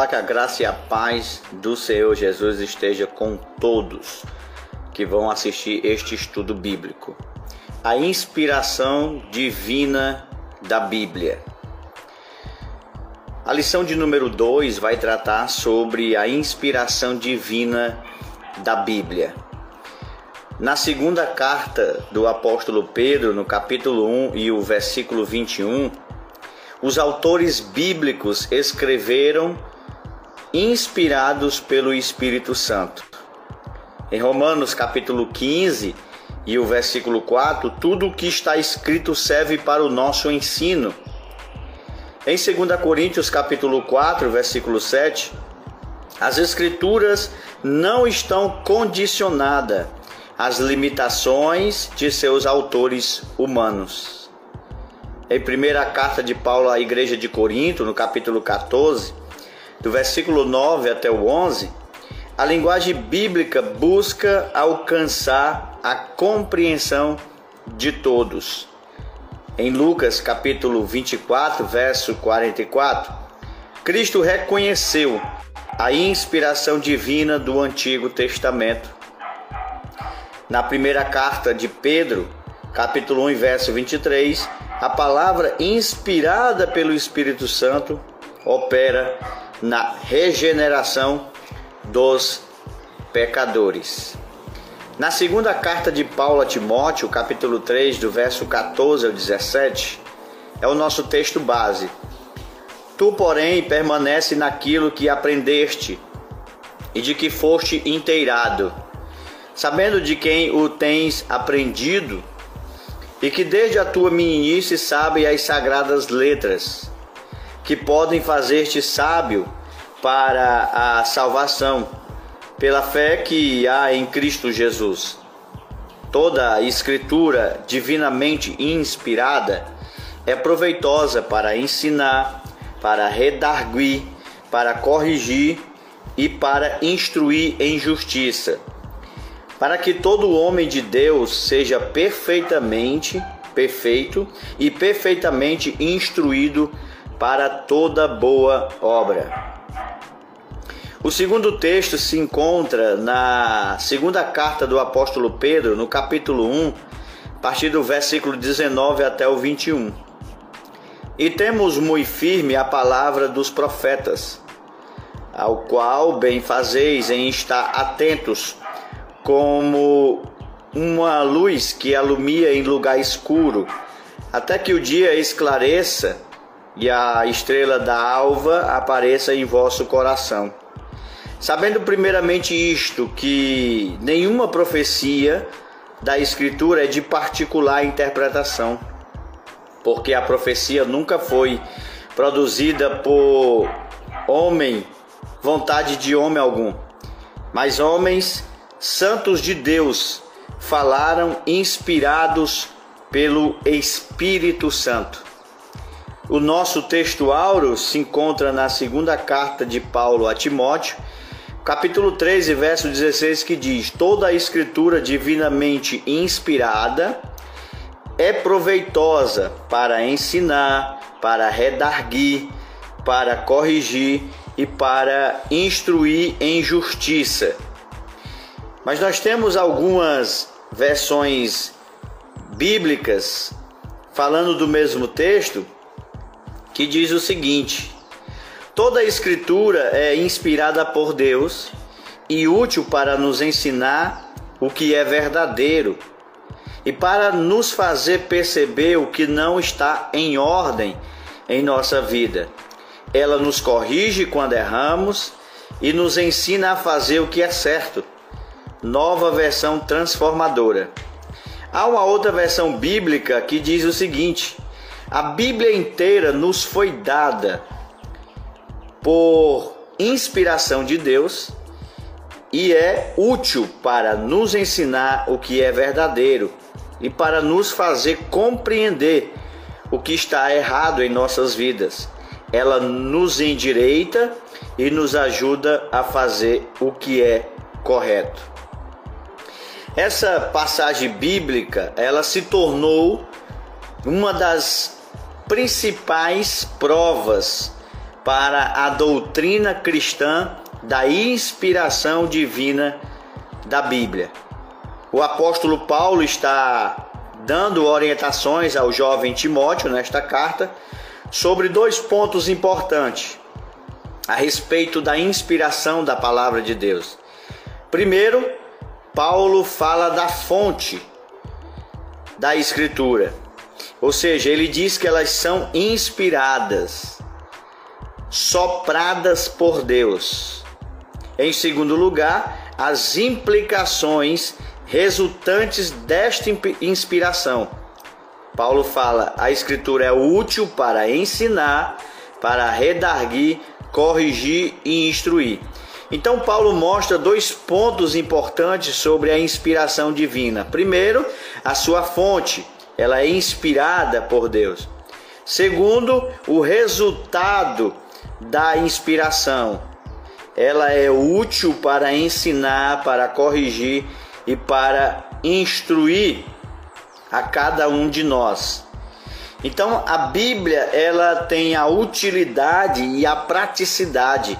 Olá, que a graça e a paz do Senhor Jesus esteja com todos que vão assistir este estudo bíblico. A inspiração divina da Bíblia. A lição de número 2 vai tratar sobre a inspiração divina da Bíblia. Na segunda carta do apóstolo Pedro, no capítulo 1 e o versículo 21, os autores bíblicos escreveram inspirados pelo Espírito Santo. Em Romanos capítulo 15 e o versículo 4, tudo o que está escrito serve para o nosso ensino. Em 2 Coríntios capítulo 4, versículo 7, as escrituras não estão condicionadas às limitações de seus autores humanos. Em primeira carta de Paulo à igreja de Corinto, no capítulo 14, do versículo 9 até o 11, a linguagem bíblica busca alcançar a compreensão de todos. Em Lucas capítulo 24, verso 44, Cristo reconheceu a inspiração divina do Antigo Testamento. Na primeira carta de Pedro, capítulo 1, verso 23, a palavra inspirada pelo Espírito Santo opera na regeneração dos pecadores. Na segunda carta de Paulo a Timóteo, capítulo 3, do verso 14 ao 17, é o nosso texto base. Tu, porém, permanece naquilo que aprendeste e de que foste inteirado, sabendo de quem o tens aprendido, e que desde a tua meninice sabe as sagradas letras que podem fazer-te sábio para a salvação, pela fé que há em Cristo Jesus. Toda a Escritura divinamente inspirada é proveitosa para ensinar, para redarguir, para corrigir e para instruir em justiça, para que todo homem de Deus seja perfeitamente perfeito e perfeitamente instruído para toda boa obra. O segundo texto se encontra na segunda carta do apóstolo Pedro, no capítulo 1, a partir do versículo 19 até o 21. E temos muito firme a palavra dos profetas, ao qual bem fazeis em estar atentos, como uma luz que alumia em lugar escuro, até que o dia esclareça e a estrela da alva apareça em vosso coração. Sabendo primeiramente isto, que nenhuma profecia da Escritura é de particular interpretação, porque a profecia nunca foi produzida por homem, vontade de homem algum, mas homens santos de Deus falaram inspirados pelo Espírito Santo. O nosso texto áureo se encontra na segunda carta de Paulo a Timóteo, capítulo 13, verso 16, que diz: Toda a escritura divinamente inspirada é proveitosa para ensinar, para redarguir, para corrigir e para instruir em justiça. Mas nós temos algumas versões bíblicas falando do mesmo texto que diz o seguinte: Toda a escritura é inspirada por Deus e útil para nos ensinar o que é verdadeiro e para nos fazer perceber o que não está em ordem em nossa vida. Ela nos corrige quando erramos e nos ensina a fazer o que é certo. Nova versão transformadora. Há uma outra versão bíblica que diz o seguinte: a Bíblia inteira nos foi dada por inspiração de Deus e é útil para nos ensinar o que é verdadeiro e para nos fazer compreender o que está errado em nossas vidas. Ela nos endireita e nos ajuda a fazer o que é correto. Essa passagem bíblica, ela se tornou uma das principais provas para a doutrina cristã da inspiração divina da Bíblia. O apóstolo Paulo está dando orientações ao jovem Timóteo nesta carta sobre dois pontos importantes a respeito da inspiração da palavra de Deus. Primeiro, Paulo fala da fonte da Escritura, ou seja, ele diz que elas são inspiradas, sopradas por Deus. Em segundo lugar, as implicações resultantes desta inspiração. Paulo fala: a Escritura é útil para ensinar, para redarguir, corrigir e instruir. Então, Paulo mostra dois pontos importantes sobre a inspiração divina. Primeiro, a sua fonte, ela é inspirada por Deus. Segundo, o resultado da inspiração, ela é útil para ensinar, para corrigir e para instruir a cada um de nós. Então a Bíblia ela tem a utilidade e a praticidade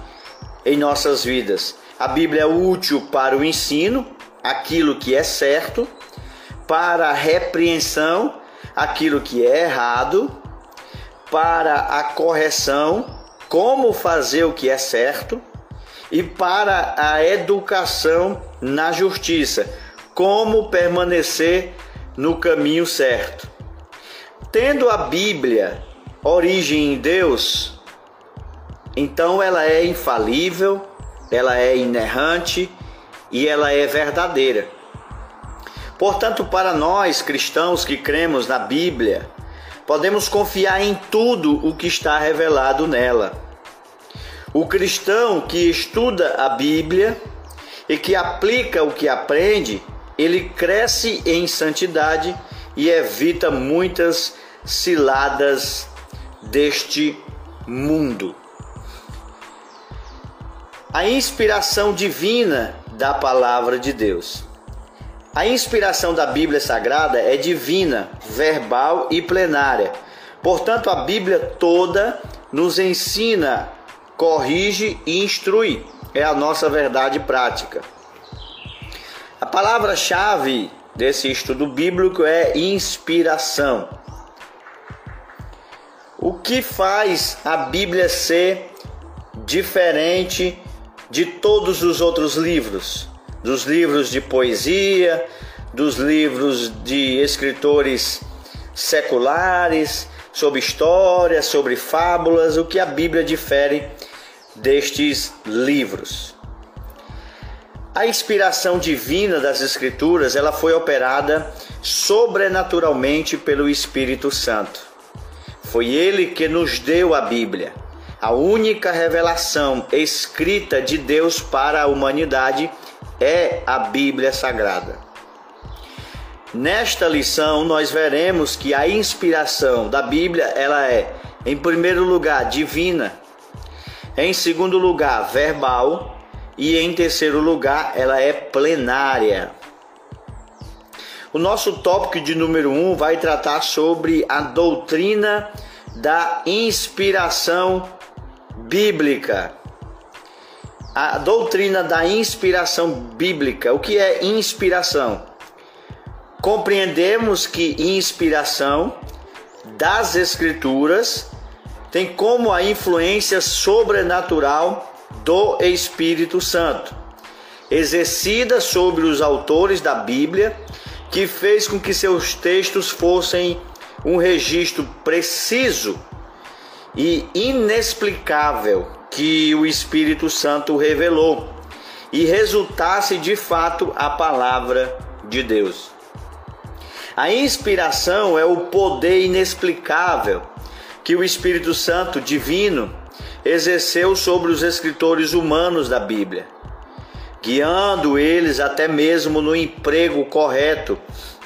em nossas vidas. A Bíblia é útil para o ensino, aquilo que é certo, para a repreensão, aquilo que é errado, para a correção, como fazer o que é certo, e para a educação na justiça, como permanecer no caminho certo. Tendo a Bíblia origem em Deus, então ela é infalível, ela é inerrante e ela é verdadeira. Portanto, para nós cristãos que cremos na Bíblia, podemos confiar em tudo o que está revelado nela. O cristão que estuda a Bíblia e que aplica o que aprende, ele cresce em santidade e evita muitas ciladas deste mundo. A inspiração divina da palavra de Deus. A inspiração da Bíblia Sagrada é divina, verbal e plenária. Portanto, a Bíblia toda nos ensina, corrige e instrui é a nossa verdade prática. A palavra-chave desse estudo bíblico é inspiração. O que faz a Bíblia ser diferente de todos os outros livros? Dos livros de poesia, dos livros de escritores seculares, sobre histórias, sobre fábulas, o que a Bíblia difere destes livros. A inspiração divina das escrituras, ela foi operada sobrenaturalmente pelo Espírito Santo. Foi ele que nos deu a Bíblia, a única revelação escrita de Deus para a humanidade é a Bíblia Sagrada. Nesta lição nós veremos que a inspiração da Bíblia, ela é, em primeiro lugar, divina, em segundo lugar, verbal. E em terceiro lugar, ela é plenária. O nosso tópico de número um vai tratar sobre a doutrina da inspiração bíblica. A doutrina da inspiração bíblica. O que é inspiração? Compreendemos que inspiração das Escrituras tem como a influência sobrenatural do Espírito Santo, exercida sobre os autores da Bíblia, que fez com que seus textos fossem um registro preciso e inexplicável que o Espírito Santo revelou e resultasse de fato a palavra de Deus. A inspiração é o poder inexplicável que o Espírito Santo divino exerceu sobre os escritores humanos da Bíblia, guiando eles até mesmo no emprego correto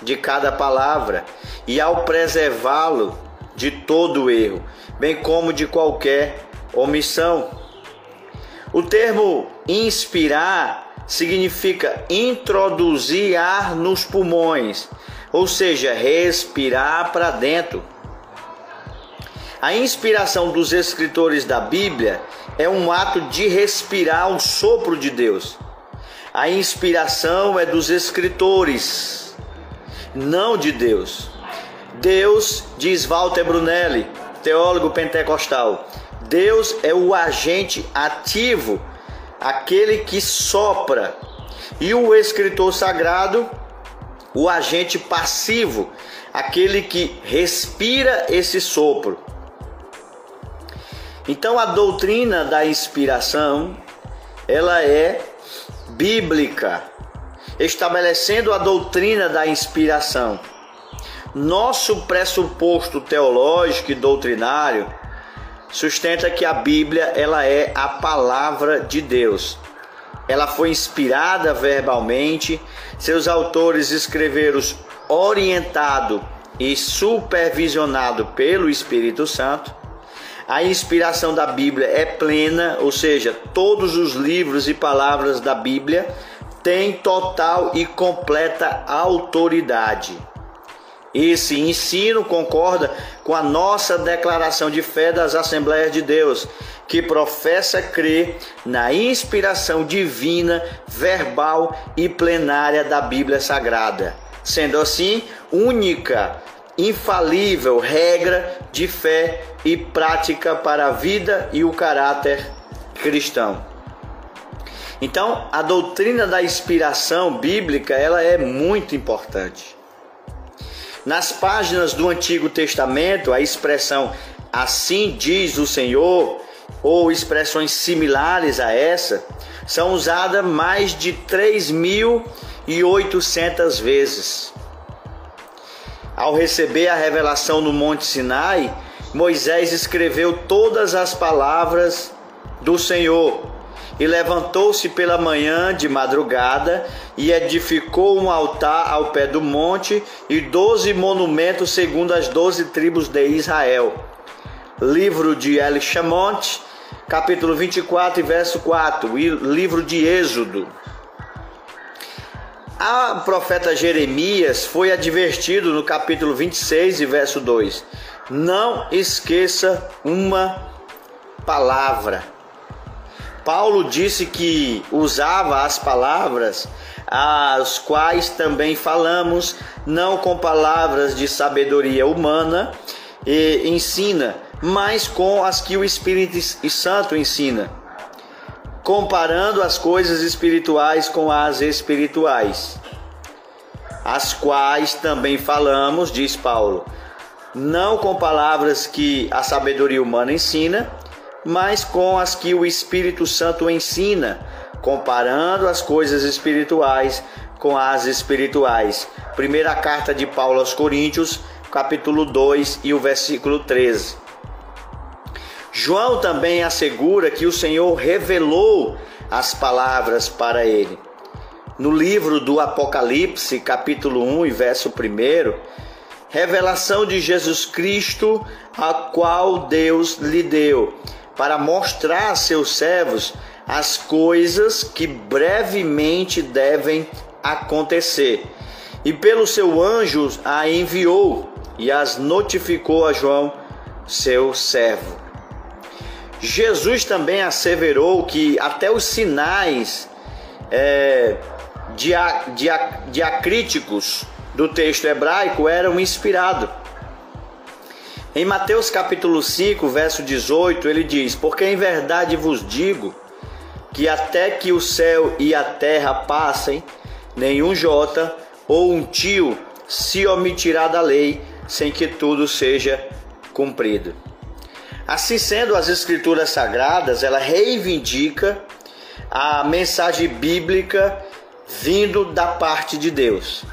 de cada palavra e ao preservá-lo de todo erro, bem como de qualquer omissão. O termo inspirar significa introduzir ar nos pulmões, ou seja, respirar para dentro A inspiração dos escritores da Bíblia é um ato de respirar o sopro de Deus. A inspiração é dos escritores, não de Deus. Deus, diz Walter Brunelli, teólogo pentecostal, Deus é o agente ativo, aquele que sopra, e o escritor sagrado, o agente passivo, aquele que respira esse sopro. Então a doutrina da inspiração, ela é bíblica, estabelecendo a doutrina da inspiração. Nosso pressuposto teológico e doutrinário sustenta que a Bíblia ela é a palavra de Deus. Ela foi inspirada verbalmente, seus autores escreveram orientado e supervisionado pelo Espírito Santo. A inspiração da Bíblia é plena, ou seja, todos os livros e palavras da Bíblia têm total e completa autoridade. Esse ensino concorda com a nossa declaração de fé das Assembleias de Deus, que professa crer na inspiração divina, verbal e plenária da Bíblia Sagrada, sendo assim única, infalível regra de fé e prática para a vida e o caráter cristão. Então, a doutrina da inspiração bíblica, ela é muito importante. Nas páginas do Antigo Testamento, a expressão assim diz o Senhor ou expressões similares a essa são usadas mais de 3.800 vezes. Ao receber a revelação no Monte Sinai, Moisés escreveu todas as palavras do Senhor e levantou-se pela manhã de madrugada e edificou um altar ao pé do monte e doze monumentos segundo as doze tribos de Israel. Livro de Elishamont, capítulo 24 e verso 4, e livro de Êxodo. A profeta Jeremias foi advertido no capítulo 26 e verso 2: Não esqueça uma palavra Paulo disse que usava as palavras as quais também falamos, não com palavras de sabedoria humana e ensina, mas com as que o Espírito Santo ensina, comparando as coisas espirituais com as espirituais, as quais também falamos, diz Paulo, não com palavras que a sabedoria humana ensina, mas com as que o Espírito Santo ensina, comparando as coisas espirituais com as espirituais. Primeira carta de Paulo aos Coríntios, capítulo 2 e o versículo 13. João também assegura que o Senhor revelou as palavras para ele. No livro do Apocalipse, capítulo 1 e verso 1, revelação de Jesus Cristo, a qual Deus lhe deu para mostrar a seus servos as coisas que brevemente devem acontecer. E pelo seu anjo a enviou e as notificou a João, seu servo. Jesus também asseverou que até os sinais é, diacríticos do texto hebraico eram inspirados em Mateus capítulo 5, verso 18, ele diz: Porque em verdade vos digo que até que o céu e a terra passem, nenhum jota ou um tio se omitirá da lei, sem que tudo seja cumprido. Assim sendo, as escrituras sagradas, ela reivindica a mensagem bíblica vindo da parte de Deus.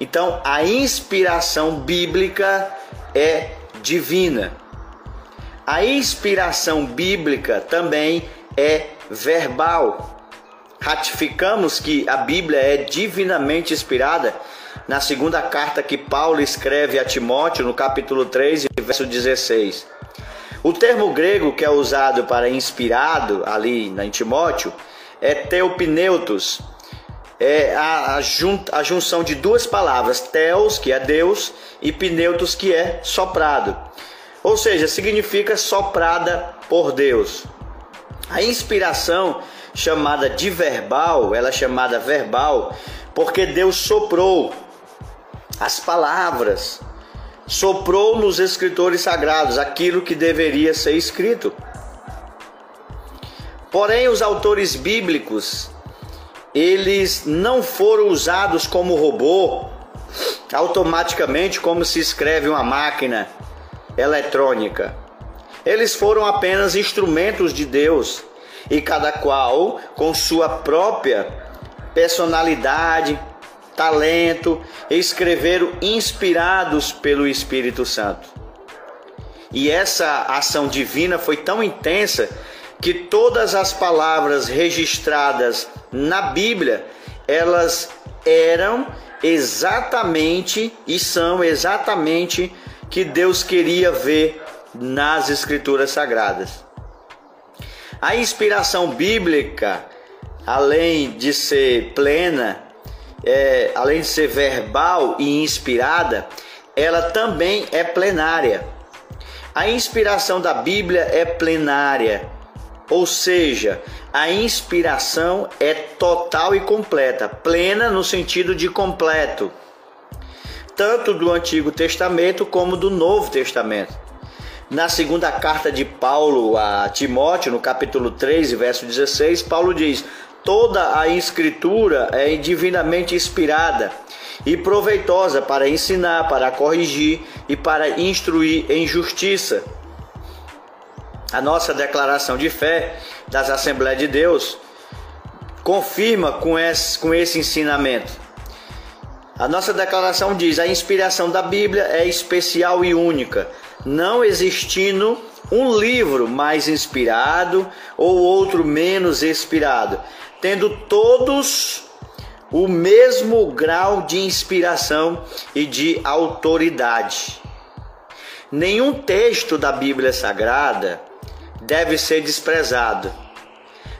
Então, a inspiração bíblica é divina. A inspiração bíblica também é verbal. Ratificamos que a Bíblia é divinamente inspirada na segunda carta que Paulo escreve a Timóteo, no capítulo 3, verso 16. O termo grego que é usado para inspirado ali em Timóteo é teopneutos, é a, a, jun, a junção de duas palavras, teos, que é Deus, e pneutos, que é soprado. ou seja, significa soprada por Deus. A inspiração chamada de verbal, ela é chamada verbal porque Deus soprou as palavras, soprou nos escritores sagrados aquilo que deveria ser escrito. Porém, os autores bíblicos, eles não foram usados como robô, automaticamente como se escreve uma máquina eletrônica. Eles foram apenas instrumentos de Deus e cada qual com sua própria personalidade, talento, escreveram inspirados pelo Espírito Santo. E essa ação divina foi tão intensa que todas as palavras registradas na Bíblia, elas eram exatamente e são exatamente que Deus queria ver nas escrituras sagradas. A inspiração bíblica, além de ser plena, é, além de ser verbal e inspirada, ela também é plenária. A inspiração da Bíblia é plenária, ou seja, a inspiração é total e completa, plena no sentido de completo, tanto do Antigo Testamento como do Novo Testamento. Na segunda carta de Paulo a Timóteo, no capítulo 3, verso 16, Paulo diz: Toda a escritura é divinamente inspirada e proveitosa para ensinar, para corrigir e para instruir em justiça a nossa declaração de fé das Assembleias de Deus confirma com esse, com esse ensinamento. A nossa declaração diz: a inspiração da Bíblia é especial e única, não existindo um livro mais inspirado ou outro menos inspirado, tendo todos o mesmo grau de inspiração e de autoridade. Nenhum texto da Bíblia Sagrada deve ser desprezado.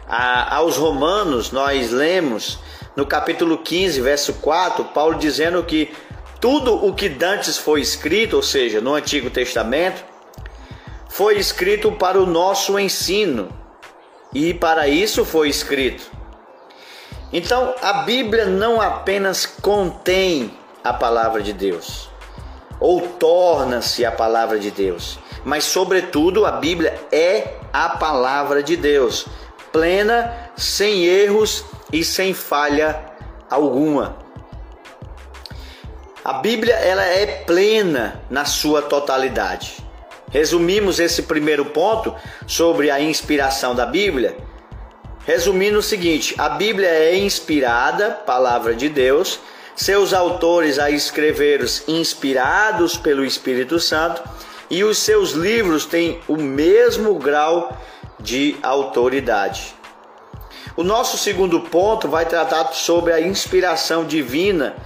A, aos Romanos, nós lemos no capítulo 15, verso 4, Paulo dizendo que tudo o que dantes foi escrito, ou seja, no Antigo Testamento, foi escrito para o nosso ensino e para isso foi escrito. Então, a Bíblia não apenas contém a palavra de Deus, ou torna-se a palavra de Deus, mas, sobretudo, a Bíblia é a palavra de Deus, plena, sem erros e sem falha alguma. A Bíblia ela é plena na sua totalidade. Resumimos esse primeiro ponto sobre a inspiração da Bíblia, resumindo o seguinte: a Bíblia é inspirada, palavra de Deus, seus autores a escreveram inspirados pelo Espírito Santo e os seus livros têm o mesmo grau de autoridade. O nosso segundo ponto vai tratar sobre a inspiração divina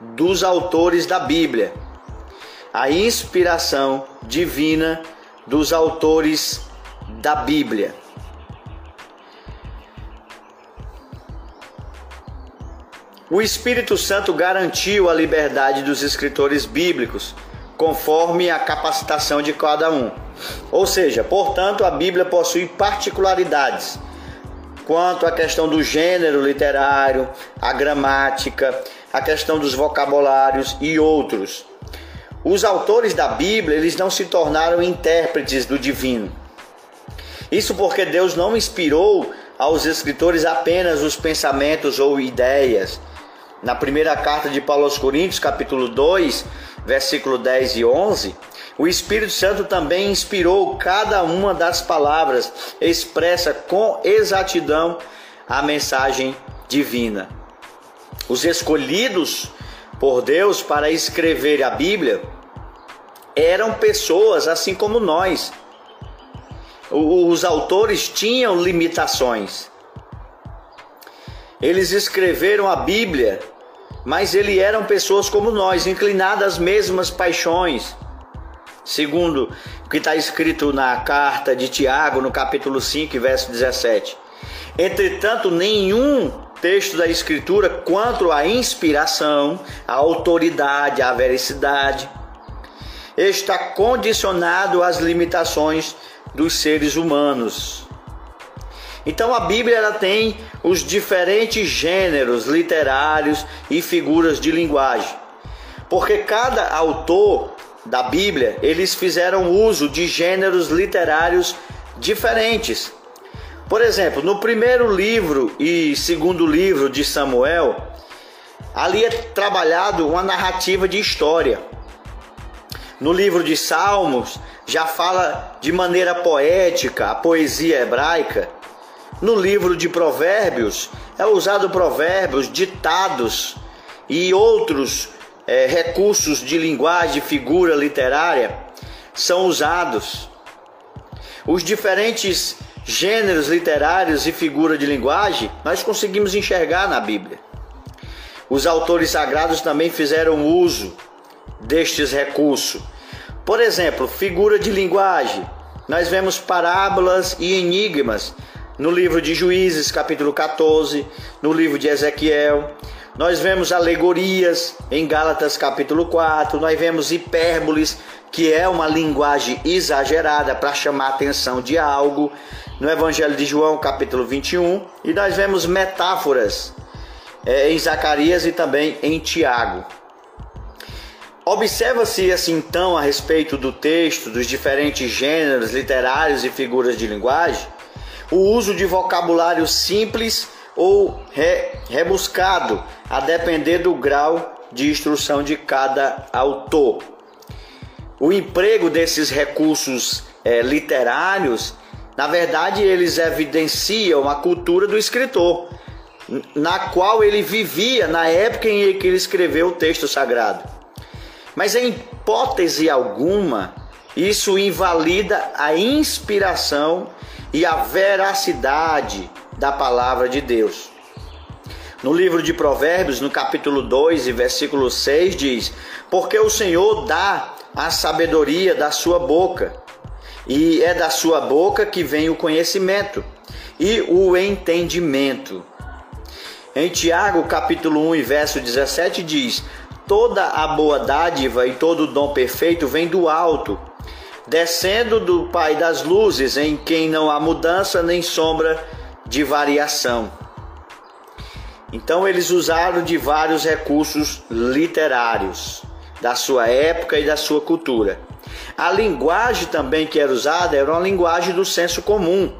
dos autores da Bíblia. A inspiração divina dos autores da Bíblia. O Espírito Santo garantiu a liberdade dos escritores bíblicos conforme a capacitação de cada um. Ou seja, portanto, a Bíblia possui particularidades quanto à questão do gênero literário, a gramática, a questão dos vocabulários e outros. Os autores da Bíblia, eles não se tornaram intérpretes do divino. Isso porque Deus não inspirou aos escritores apenas os pensamentos ou ideias. Na primeira carta de Paulo aos Coríntios, capítulo 2, versículo 10 e 11, o Espírito Santo também inspirou cada uma das palavras, expressa com exatidão a mensagem divina. Os escolhidos por Deus para escrever a Bíblia eram pessoas assim como nós. Os autores tinham limitações. Eles escreveram a Bíblia mas eles eram pessoas como nós, inclinadas às mesmas paixões. Segundo o que está escrito na carta de Tiago, no capítulo 5, verso 17. Entretanto, nenhum texto da Escritura quanto à inspiração, à autoridade, à veracidade, está condicionado às limitações dos seres humanos. Então a Bíblia ela tem os diferentes gêneros literários e figuras de linguagem. Porque cada autor da Bíblia, eles fizeram uso de gêneros literários diferentes. Por exemplo, no primeiro livro e segundo livro de Samuel, ali é trabalhado uma narrativa de história. No livro de Salmos, já fala de maneira poética a poesia hebraica. No livro de Provérbios é usado provérbios, ditados e outros é, recursos de linguagem, figura literária são usados. Os diferentes gêneros literários e figura de linguagem nós conseguimos enxergar na Bíblia. Os autores sagrados também fizeram uso destes recursos. Por exemplo, figura de linguagem. Nós vemos parábolas e enigmas no livro de Juízes, capítulo 14, no livro de Ezequiel. Nós vemos alegorias em Gálatas, capítulo 4. Nós vemos hipérboles, que é uma linguagem exagerada para chamar a atenção de algo, no Evangelho de João, capítulo 21. E nós vemos metáforas é, em Zacarias e também em Tiago. Observa-se assim então a respeito do texto, dos diferentes gêneros literários e figuras de linguagem, o uso de vocabulário simples ou re, rebuscado, a depender do grau de instrução de cada autor. O emprego desses recursos é, literários, na verdade, eles evidenciam a cultura do escritor, na qual ele vivia na época em que ele escreveu o texto sagrado. Mas em hipótese alguma, isso invalida a inspiração e a veracidade da palavra de Deus. No livro de Provérbios, no capítulo 2 e versículo 6, diz: Porque o Senhor dá a sabedoria da sua boca, e é da sua boca que vem o conhecimento e o entendimento. Em Tiago, capítulo 1 e verso 17, diz: Toda a boa dádiva e todo o dom perfeito vem do alto descendo do Pai das luzes, em quem não há mudança nem sombra de variação. Então eles usaram de vários recursos literários da sua época e da sua cultura. A linguagem também que era usada era uma linguagem do senso comum.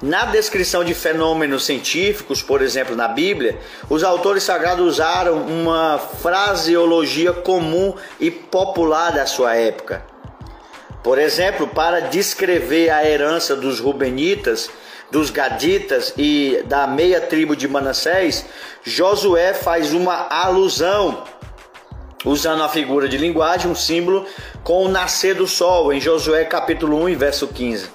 Na descrição de fenômenos científicos, por exemplo, na Bíblia, os autores sagrados usaram uma fraseologia comum e popular da sua época. Por exemplo, para descrever a herança dos Rubenitas, dos Gaditas e da meia tribo de Manassés, Josué faz uma alusão, usando a figura de linguagem, um símbolo com o nascer do sol, em Josué capítulo 1, verso 15.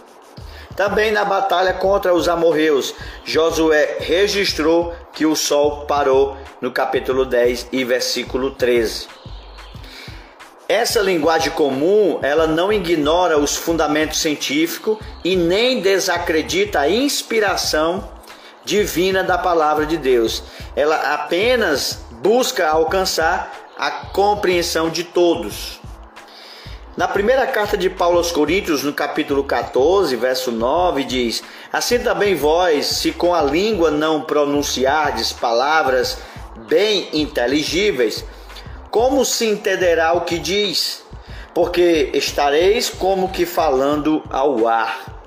Também na batalha contra os amorreus, Josué registrou que o sol parou no capítulo 10 e versículo 13. Essa linguagem comum, ela não ignora os fundamentos científicos e nem desacredita a inspiração divina da palavra de Deus. Ela apenas busca alcançar a compreensão de todos. Na primeira carta de Paulo aos Coríntios, no capítulo 14, verso 9, diz: Assim também vós, se com a língua não pronunciardes palavras bem inteligíveis, como se entenderá o que diz? Porque estareis como que falando ao ar.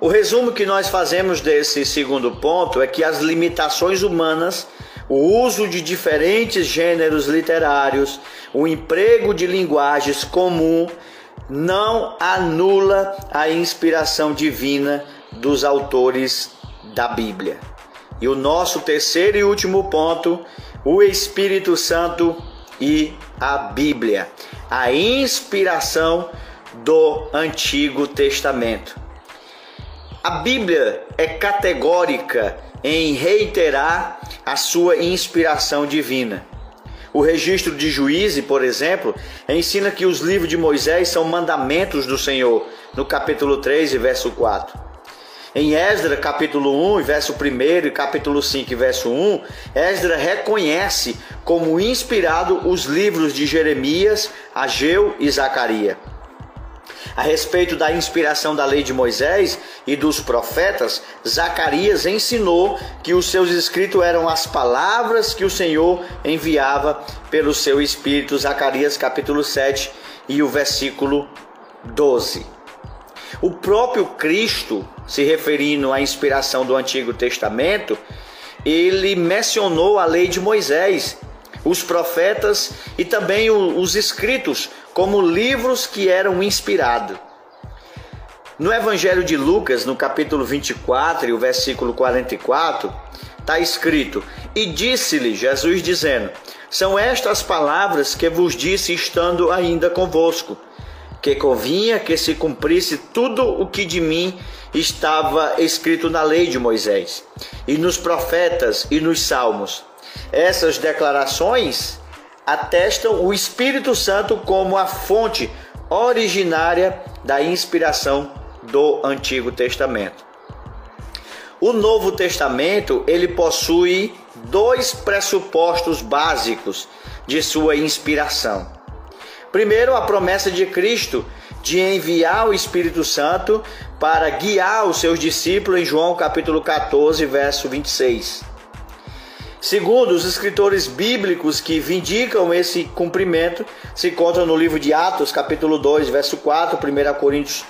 O resumo que nós fazemos desse segundo ponto é que as limitações humanas, o uso de diferentes gêneros literários, o emprego de linguagens comum, não anula a inspiração divina dos autores da Bíblia. E o nosso terceiro e último ponto o Espírito Santo e a Bíblia, a inspiração do Antigo Testamento. A Bíblia é categórica em reiterar a sua inspiração divina. O registro de Juízes, por exemplo, ensina que os livros de Moisés são mandamentos do Senhor, no capítulo 3 e verso 4. Em Esdra, capítulo 1, verso 1 e capítulo 5, verso 1, Esdra reconhece como inspirado os livros de Jeremias, Ageu e Zacarias. A respeito da inspiração da lei de Moisés e dos profetas, Zacarias ensinou que os seus escritos eram as palavras que o Senhor enviava pelo seu Espírito. Zacarias capítulo 7 e o versículo 12. O próprio Cristo, se referindo à inspiração do Antigo Testamento, ele mencionou a lei de Moisés, os profetas e também os escritos como livros que eram inspirados. No Evangelho de Lucas, no capítulo 24 e o versículo 44, está escrito: E disse-lhe Jesus, dizendo: São estas palavras que vos disse estando ainda convosco que convinha que se cumprisse tudo o que de mim estava escrito na lei de Moisés, e nos profetas e nos salmos. Essas declarações atestam o Espírito Santo como a fonte originária da inspiração do Antigo Testamento. O Novo Testamento, ele possui dois pressupostos básicos de sua inspiração. Primeiro, a promessa de Cristo de enviar o Espírito Santo para guiar os seus discípulos em João capítulo 14, verso 26. Segundo, os escritores bíblicos que vindicam esse cumprimento se encontram no livro de Atos, capítulo 2, verso 4, 1 Coríntios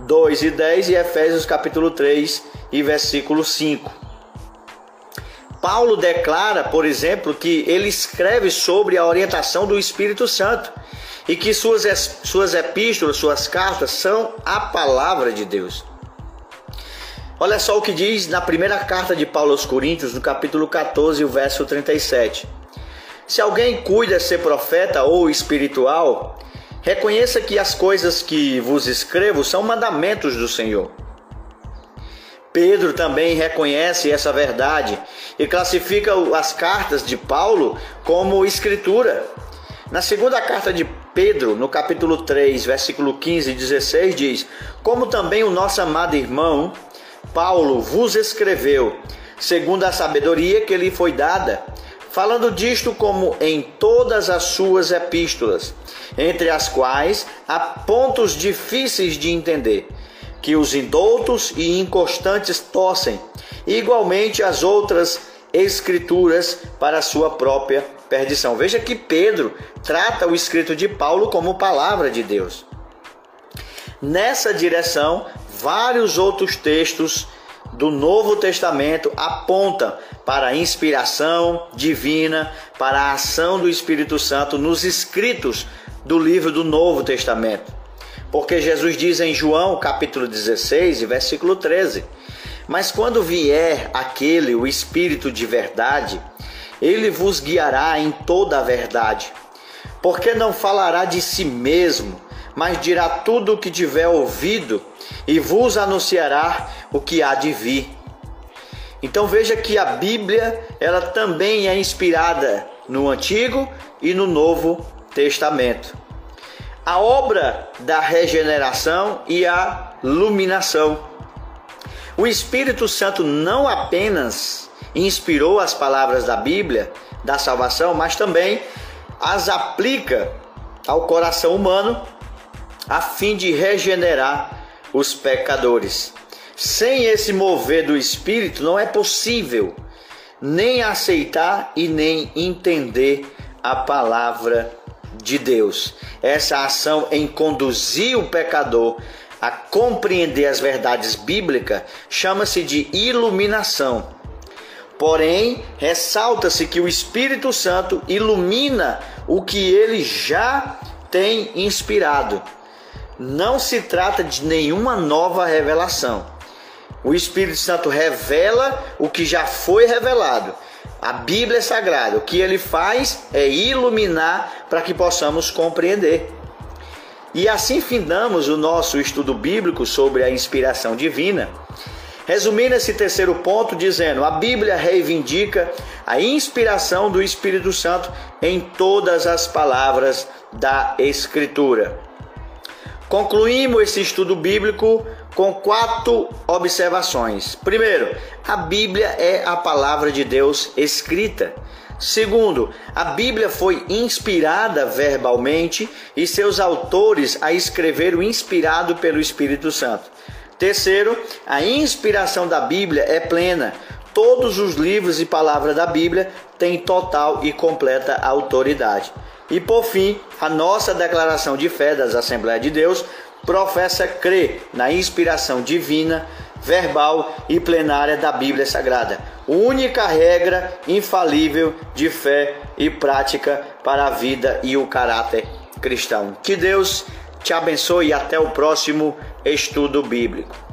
2 e 10 e Efésios capítulo 3 e versículo 5. Paulo declara, por exemplo, que ele escreve sobre a orientação do Espírito Santo e que suas, suas epístolas, suas cartas são a palavra de Deus. Olha só o que diz na primeira carta de Paulo aos Coríntios, no capítulo 14, o verso 37. Se alguém cuida ser profeta ou espiritual, reconheça que as coisas que vos escrevo são mandamentos do Senhor. Pedro também reconhece essa verdade e classifica as cartas de Paulo como escritura. Na segunda carta de Pedro, no capítulo 3, versículo 15 e 16, diz: Como também o nosso amado irmão Paulo vos escreveu, segundo a sabedoria que lhe foi dada, falando disto como em todas as suas epístolas, entre as quais há pontos difíceis de entender, que os indoutos e inconstantes tossem, e igualmente as outras escrituras para a sua própria perdição. Veja que Pedro trata o escrito de Paulo como palavra de Deus. Nessa direção, vários outros textos do Novo Testamento apontam para a inspiração divina, para a ação do Espírito Santo nos escritos do livro do Novo Testamento. Porque Jesus diz em João, capítulo 16, versículo 13: Mas quando vier aquele, o Espírito de verdade, ele vos guiará em toda a verdade, porque não falará de si mesmo, mas dirá tudo o que tiver ouvido e vos anunciará o que há de vir. Então veja que a Bíblia, ela também é inspirada no Antigo e no Novo Testamento. A obra da regeneração e a iluminação. O Espírito Santo não apenas inspirou as palavras da Bíblia da salvação, mas também as aplica ao coração humano a fim de regenerar os pecadores. Sem esse mover do Espírito, não é possível nem aceitar e nem entender a palavra de Deus. Essa ação em conduzir o pecador a compreender as verdades bíblicas chama-se de iluminação. Porém, ressalta-se que o Espírito Santo ilumina o que ele já tem inspirado. Não se trata de nenhuma nova revelação. O Espírito Santo revela o que já foi revelado. A Bíblia é sagrada. O que ele faz é iluminar para que possamos compreender. E assim findamos o nosso estudo bíblico sobre a inspiração divina. Resumindo esse terceiro ponto, dizendo: a Bíblia reivindica a inspiração do Espírito Santo em todas as palavras da Escritura. Concluímos esse estudo bíblico com quatro observações. Primeiro, a Bíblia é a palavra de Deus escrita. Segundo, a Bíblia foi inspirada verbalmente e seus autores a escreveram inspirado pelo Espírito Santo. Terceiro, a inspiração da Bíblia é plena. Todos os livros e palavras da Bíblia têm total e completa autoridade. E por fim, a nossa declaração de fé das Assembleias de Deus professa crer na inspiração divina, verbal e plenária da Bíblia Sagrada, única regra infalível de fé e prática para a vida e o caráter cristão. Que Deus te abençoe e até o próximo estudo bíblico.